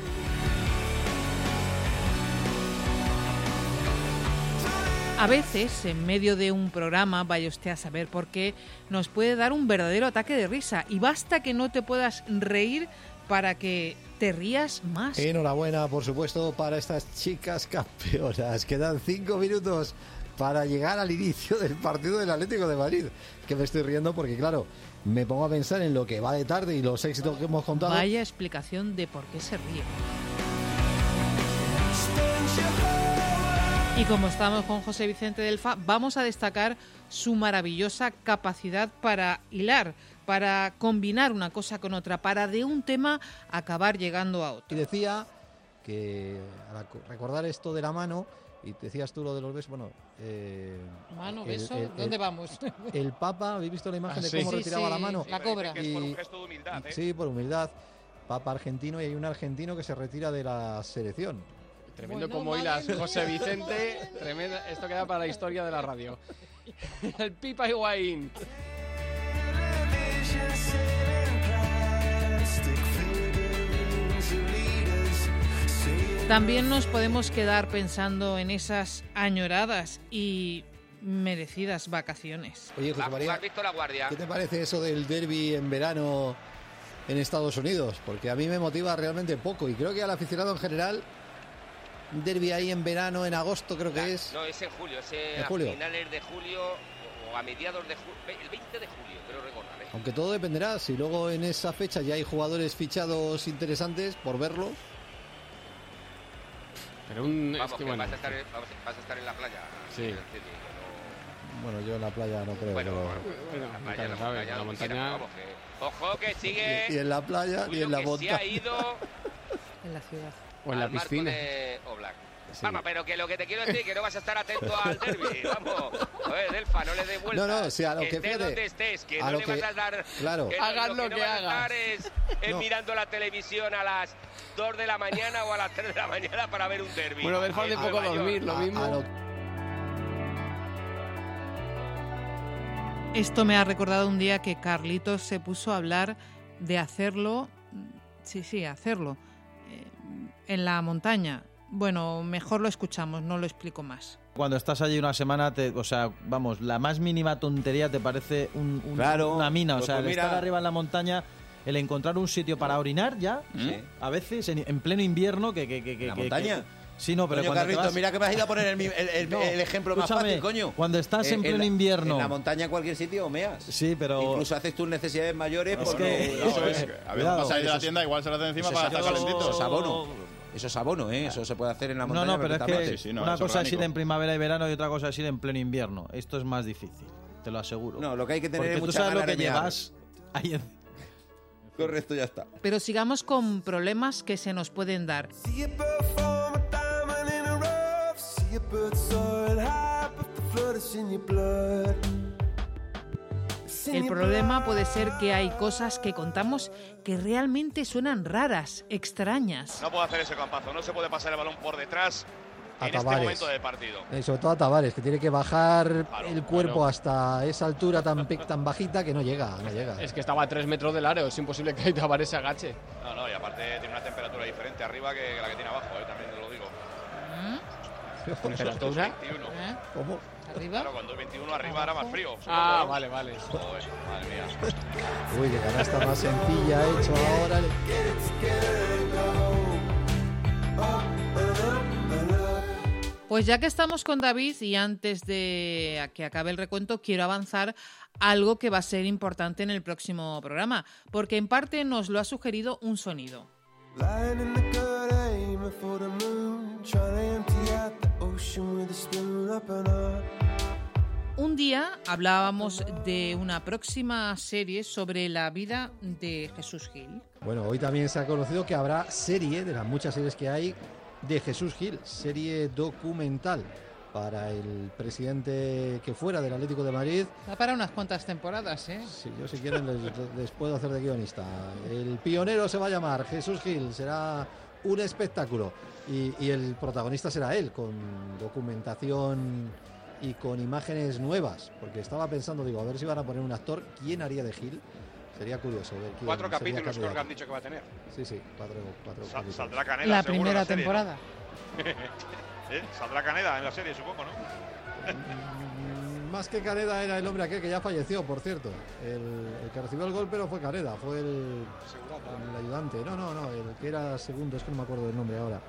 Speaker 2: A veces, en medio de un programa, vaya usted a saber por qué, nos puede dar un verdadero ataque de risa y basta que no te puedas reír para que te rías más.
Speaker 6: Enhorabuena, por supuesto, para estas chicas campeonas. Quedan cinco minutos para llegar al inicio del partido del Atlético de Madrid. Que me estoy riendo porque, claro, me pongo a pensar en lo que va de tarde y los éxitos que hemos contado.
Speaker 2: Vaya explicación de por qué se ríe. Y como estamos con José Vicente Delfa, vamos a destacar su maravillosa capacidad para hilar, para combinar una cosa con otra, para de un tema acabar llegando a otro.
Speaker 6: Y decía que al recordar esto de la mano, y decías tú lo de los besos, bueno... eh,
Speaker 2: Mano,
Speaker 6: el-
Speaker 2: beso,
Speaker 6: el-
Speaker 2: ¿dónde
Speaker 6: el-
Speaker 2: vamos?
Speaker 6: El Papa, ¿habéis visto la imagen
Speaker 2: Ah,
Speaker 6: de cómo
Speaker 2: Sí,
Speaker 6: retiraba
Speaker 2: sí,
Speaker 6: la mano?
Speaker 2: la cobra.
Speaker 10: Por un gesto de humildad, ¿eh?
Speaker 6: Sí, por humildad. Papa argentino y hay un argentino que se retira de la selección.
Speaker 33: Tremendo
Speaker 2: Bueno,
Speaker 33: como hilas, José. Vicente. Tremenda, esto queda para la historia de la radio.
Speaker 5: el Pipa Higuaín.
Speaker 2: También nos podemos quedar pensando en esas añoradas y merecidas vacaciones.
Speaker 6: Oye, José María,
Speaker 5: ¿Has visto la guardia?
Speaker 6: ¿qué te parece eso del derby en verano en Estados Unidos? Porque a mí me motiva realmente poco y creo que al aficionado en general, un derby ahí en verano, en agosto creo que es.
Speaker 5: No, es en julio, es eh,
Speaker 6: ¿En
Speaker 5: a
Speaker 6: julio?
Speaker 5: finales de julio o a mediados de julio. El 20 de julio, creo recordar. ¿eh?
Speaker 6: Aunque todo dependerá, si luego en esa fecha ya hay jugadores fichados interesantes por verlos.
Speaker 33: Pero un,
Speaker 5: Vamos,
Speaker 33: es que
Speaker 5: que
Speaker 33: bueno,
Speaker 5: vas, a estar, en- vamos, vas a estar en la playa.
Speaker 33: Sí.
Speaker 5: Es decir, no-
Speaker 6: Bueno, yo en la playa no creo.
Speaker 5: Bueno,
Speaker 6: pero-
Speaker 33: bueno,
Speaker 5: la playa, montaña,
Speaker 33: la
Speaker 5: donde quiera,
Speaker 33: montaña-
Speaker 5: vamos, que- Ojo que sigue.
Speaker 6: Ni en la playa ni en la
Speaker 5: se
Speaker 6: montaña.
Speaker 5: ha ido
Speaker 2: En la ciudad.
Speaker 33: O en la piscina.
Speaker 5: de Oblak.
Speaker 6: Sí.
Speaker 5: Vamos, pero que lo que te quiero decir que no vas a estar atento al derby. Vamos, a ver, Delfa, no le des vueltas.
Speaker 6: No, no, o sea, a lo que
Speaker 5: estés
Speaker 6: fíjate,
Speaker 5: donde estés, que no le
Speaker 6: que-
Speaker 5: vas a dar.
Speaker 6: claro.
Speaker 5: que no-
Speaker 33: Hagas lo
Speaker 5: no
Speaker 33: que
Speaker 5: vas a estar es, es
Speaker 6: No.
Speaker 5: mirando la televisión a las 2 de la mañana o a las 3 de la mañana para ver un derby.
Speaker 33: Bueno, Delfa de poco dormir, lo
Speaker 6: A-
Speaker 33: mismo.
Speaker 6: a lo-
Speaker 2: Esto me ha recordado un día que Carlitos se puso a hablar de hacerlo, sí, sí, hacerlo, eh, en la montaña. Bueno, mejor lo escuchamos, no lo explico más.
Speaker 8: Cuando estás allí una semana, te, o sea, vamos, la más mínima tontería te parece un- un-
Speaker 16: Claro,
Speaker 8: una mina. O
Speaker 16: pues
Speaker 8: sea,
Speaker 16: pues
Speaker 8: el
Speaker 16: mira.
Speaker 8: estar arriba en la montaña, el encontrar un sitio para orinar ya,
Speaker 16: Sí.
Speaker 8: a veces en, en pleno invierno, que... que, que, que-
Speaker 16: ¿En la
Speaker 8: que-
Speaker 16: montaña?
Speaker 8: que- sí, no, pero
Speaker 16: Coño,
Speaker 8: cuando vas-
Speaker 16: mira que me has ido a poner el, mi- el- el-
Speaker 8: No,
Speaker 16: el ejemplo más fácil, coño.
Speaker 8: cuando estás en pleno invierno-
Speaker 16: En la montaña, en cualquier sitio, meas.
Speaker 8: Sí, pero...
Speaker 16: Incluso haces tus necesidades mayores
Speaker 8: Es
Speaker 16: porque...
Speaker 8: que-
Speaker 16: eso es.
Speaker 8: a veces Cuidado. vas a ir a la
Speaker 16: tienda,
Speaker 34: igual se lo hacen encima para
Speaker 16: es-
Speaker 34: estar
Speaker 16: es-
Speaker 34: calentito.
Speaker 16: Eso es abono. Eso es abono, ¿eh? Eso se puede hacer en la
Speaker 8: No,
Speaker 16: montaña.
Speaker 8: no, pero es que
Speaker 16: perfectamente.
Speaker 8: una cosa es ir en primavera y verano y otra cosa es ir en pleno invierno. Esto es más difícil, te lo aseguro.
Speaker 16: No, lo que hay que tener
Speaker 8: Porque
Speaker 16: es
Speaker 8: tú
Speaker 16: mucha
Speaker 8: sabes lo que llevas ahí en-
Speaker 16: Correcto, ya está.
Speaker 2: Pero sigamos con problemas que se nos pueden dar. El problema puede ser que hay cosas que contamos que realmente suenan raras, extrañas.
Speaker 10: No puede hacer ese campazo, no se puede pasar el balón por detrás
Speaker 6: A
Speaker 10: en este momento del partido.
Speaker 6: eh, sobre todo a Tavares, que tiene que bajar el cuerpo
Speaker 10: claro.
Speaker 6: hasta esa altura tan, tan bajita que no llega, no llega.
Speaker 33: Es que estaba a 3 metros del área, es imposible que Tavares se agache.
Speaker 10: No, no, y aparte tiene una temperatura diferente arriba que la que tiene abajo, eh, también te lo digo.
Speaker 33: ¿Temperatura?
Speaker 10: 21.
Speaker 6: ¿Cómo?
Speaker 2: ¿Arriba?
Speaker 10: Claro, cuando es 21 arriba era más frío.
Speaker 33: Ah, vale, vale.
Speaker 10: Joder, madre mía.
Speaker 6: Uy, qué canasta más sencilla ha hecho ahora.
Speaker 2: Pues ya que estamos con David y antes de que acabe el recuento, quiero avanzar algo que va a ser importante en el próximo programa, porque en parte nos lo ha sugerido un sonido. Un día hablábamos de una próxima serie sobre la vida de Jesús Gil.
Speaker 6: Bueno, hoy también se ha conocido que habrá serie, de las muchas series que hay, de Jesús Gil, serie documental para el presidente que fuera del Atlético de Madrid.
Speaker 2: Va para unas cuantas temporadas, ¿eh?
Speaker 6: Si yo si quieren les, les puedo hacer de guionista. El pionero se va a llamar Jesús Gil, será un espectáculo. Y, y el protagonista será él, con documentación y con imágenes nuevas. Porque estaba pensando, digo, a ver si van a poner un actor, ¿quién haría de Gil? Sería curioso ver quién
Speaker 10: Cuatro
Speaker 6: sería
Speaker 10: capítulos creo que han dicho que va a tener.
Speaker 6: Sí, sí, cuatro, cuatro
Speaker 10: Sa-
Speaker 6: capítulos.
Speaker 10: saldrá Canela.
Speaker 2: La
Speaker 10: seguro,
Speaker 2: primera
Speaker 10: serie, ¿no?
Speaker 2: temporada.
Speaker 10: ¿Eh? Saldrá Caneda en la serie, supongo, ¿no?
Speaker 6: Más que Caneda era el hombre aquel que ya falleció, por cierto. El, el que recibió el golpe no fue Caneda, fue el, el ayudante. No, no, no, el que era segundo, es que no me acuerdo del nombre ahora.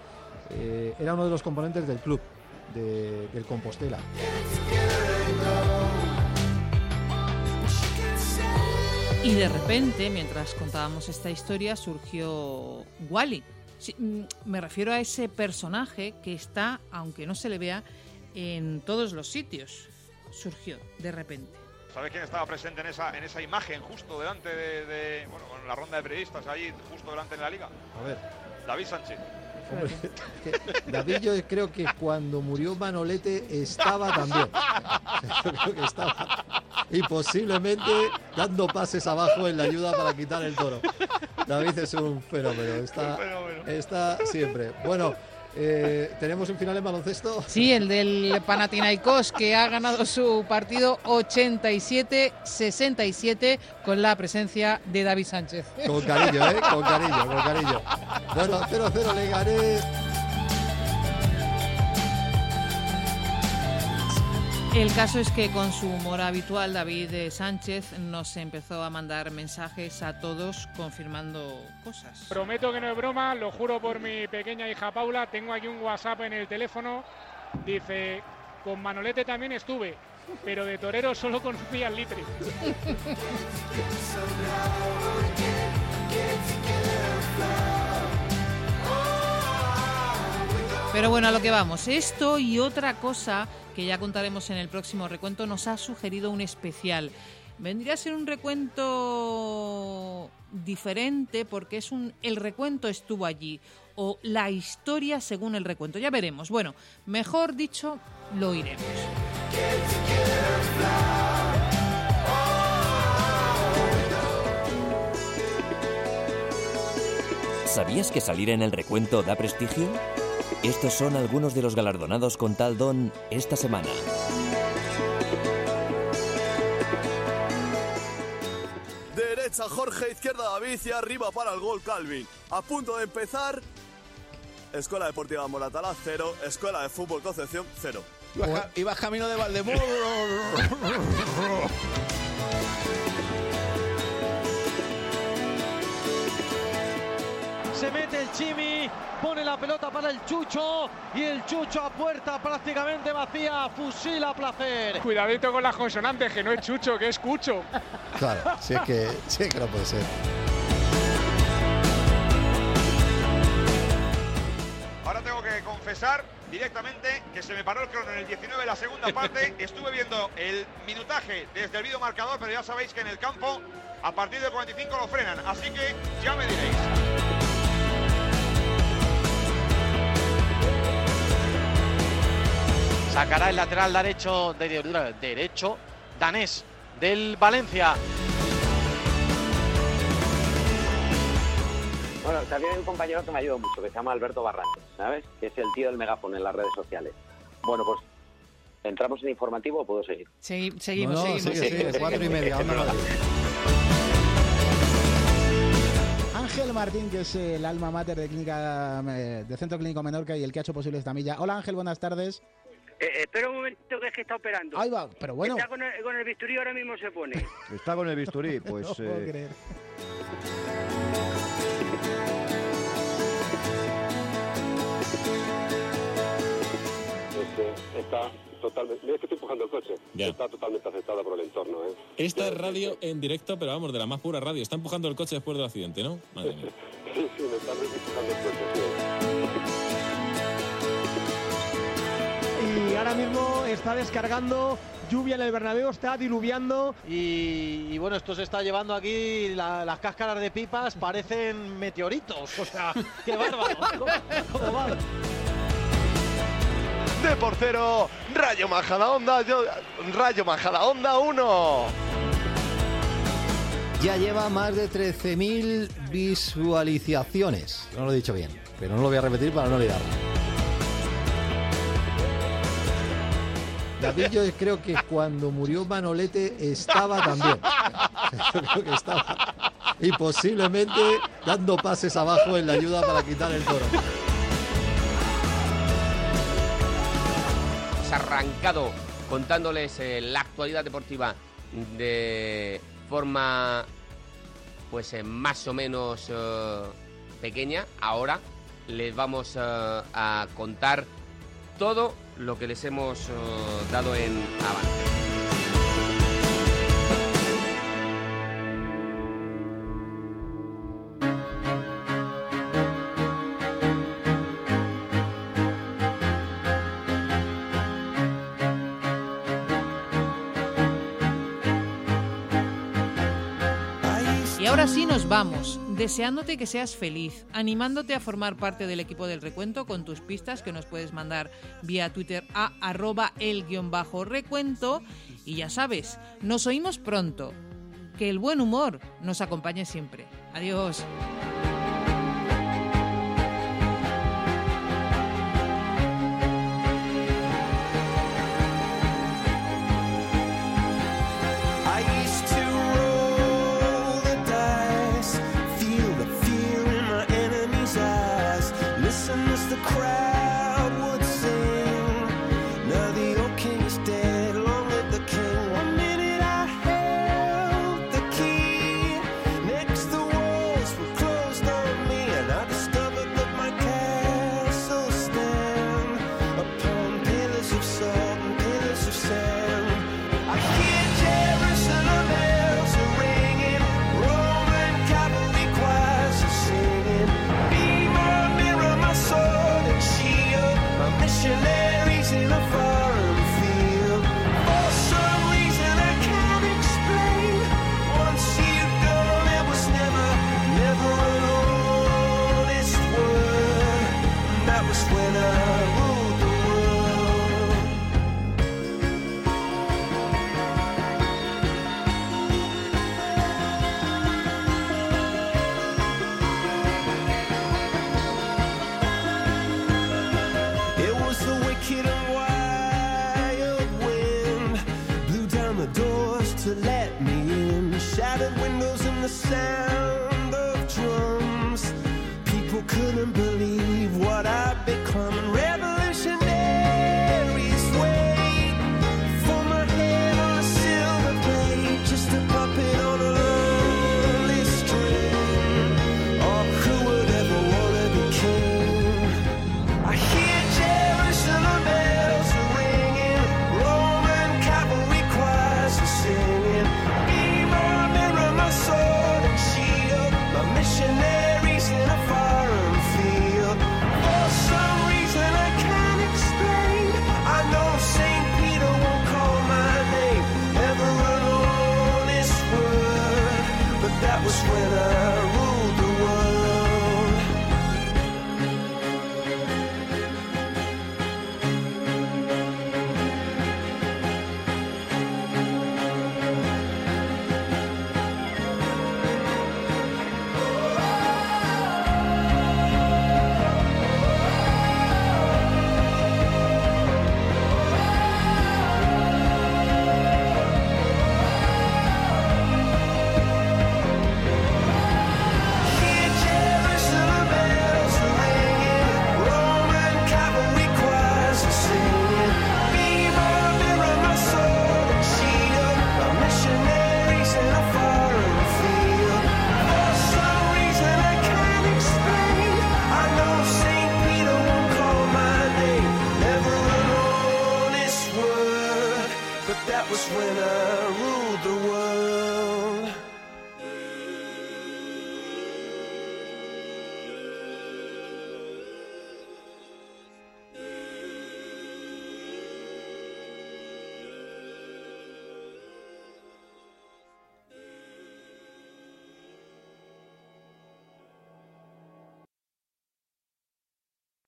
Speaker 6: Eh, era uno de los componentes del club, de- del Compostela.
Speaker 2: Y de repente, mientras contábamos esta historia, surgió Wally. Sí, mm, me refiero a ese personaje que está, aunque no se le vea, en todos los sitios. Surgió de repente.
Speaker 10: ¿Sabes quién estaba presente en esa, en esa imagen justo delante de, de- bueno, con la ronda de periodistas ahí, justo delante de la liga?
Speaker 6: A ver.
Speaker 10: David Sánchez.
Speaker 6: Hombre, que David, yo creo que cuando murió Manolete estaba también. Yo creo que estaba. Y posiblemente dando pases abajo en la ayuda para quitar el toro. David es un fenómeno, está, está siempre. Bueno, Eh, ¿Tenemos un final en baloncesto?
Speaker 2: Sí, el del Panathinaikos que ha ganado su partido 87-67 con la presencia de David Sánchez.
Speaker 6: Con cariño, ¿eh? Con cariño, con cariño. Bueno, 0-0 Leganés.
Speaker 2: El caso es que con su humor habitual David eh, Sánchez nos empezó a mandar mensajes a todos confirmando cosas.
Speaker 9: Prometo que no es broma, lo juro por mi pequeña hija Paula. Tengo aquí un WhatsApp en el teléfono. Dice, con Manolete también estuve, pero de torero solo conocía al litre.
Speaker 2: Pero bueno, a lo que vamos. Esto y otra cosa que ya contaremos en el próximo recuento nos ha sugerido un especial. Vendría a ser un recuento diferente porque es un el recuento estuvo allí o la historia según el recuento. Ya veremos. Bueno, mejor dicho, lo iremos.
Speaker 1: ¿Sabías que salir en el recuento da prestigio? Estos son algunos de los galardonados con tal don esta semana.
Speaker 35: Derecha Jorge, izquierda David y arriba para el gol Calvin. A punto de empezar. Escuela Deportiva Moratalá 0, Escuela de Fútbol Concepción 0.
Speaker 33: Ibas, ca- ibas camino de Valdemoro.
Speaker 8: Se mete el Chimi, pone la pelota para el Chucho y el Chucho a puerta prácticamente vacía, fusila a placer.
Speaker 9: Cuidadito con las consonantes, que no es chucho, que es cucho.
Speaker 6: Claro, si es que, si es que no puede ser.
Speaker 10: Ahora tengo que confesar directamente que se me paró el crono en el 19 de la segunda parte. Estuve viendo el minutaje desde el vídeo marcador, pero ya sabéis que en el campo a partir del 45 lo frenan. Así que ya me diréis.
Speaker 8: Sacará el lateral derecho, de, de- derecho danés del Valencia.
Speaker 36: Bueno, también hay un compañero que me ayudó mucho, que se llama Alberto Barrantes, ¿sabes? Que es el tío del megáfono en las redes sociales. Bueno, pues entramos en informativo o puedo seguir.
Speaker 2: Segui- seguimos,
Speaker 6: No, no,
Speaker 2: seguimos.
Speaker 6: sigue, sigue, cuatro y media.
Speaker 26: Ángel Martín, que es el alma mater de clínica eh, de Centro Clínico Menorca y el que ha hecho posible esta milla. Hola Ángel, buenas tardes.
Speaker 37: Eh, espera un momento que es que está operando.
Speaker 26: Ahí va, pero bueno.
Speaker 37: Está con el, con el bisturí ahora mismo se pone.
Speaker 28: Está con el bisturí, pues...
Speaker 26: No puedo
Speaker 28: eh,
Speaker 26: creer.
Speaker 25: Este, está totalmente. Mira que estoy empujando el coche.
Speaker 24: Ya.
Speaker 25: Está totalmente afectada por el entorno, ¿eh?
Speaker 24: Esta es radio en directo, pero vamos, de la más pura radio. Está empujando el coche después del accidente, ¿no? Madre mía.
Speaker 25: Sí, sí, me está
Speaker 29: ahora mismo está descargando lluvia en el Bernabéu, está diluviando.
Speaker 8: Y, y bueno, esto se está llevando aquí, la- las cáscaras de pipas parecen meteoritos. O sea, qué bárbaro. ¿Cómo, cómo van?
Speaker 32: De portero, Rayo Majadahonda, yo- Rayo Majadahonda 1.
Speaker 6: Ya lleva más de 13.000 visualizaciones. No lo he dicho bien, pero no lo voy a repetir para no olvidarlo. David, yo creo que cuando murió Manolete estaba también. Yo creo que estaba. Y posiblemente dando pases abajo en la ayuda para quitar el toro.
Speaker 5: Hemos arrancado contándoles eh, la actualidad deportiva de forma pues eh, más o menos eh, pequeña. Ahora les vamos a contar todo lo que les hemos eh, dado en avance.
Speaker 2: Y ahora sí nos vamos, deseándote que seas feliz, animándote a formar parte del equipo del recuento con tus pistas que nos puedes mandar vía Twitter a arroba el guion bajo recuento. Y ya sabes, nos oímos pronto. Que el buen humor nos acompañe siempre. Adiós.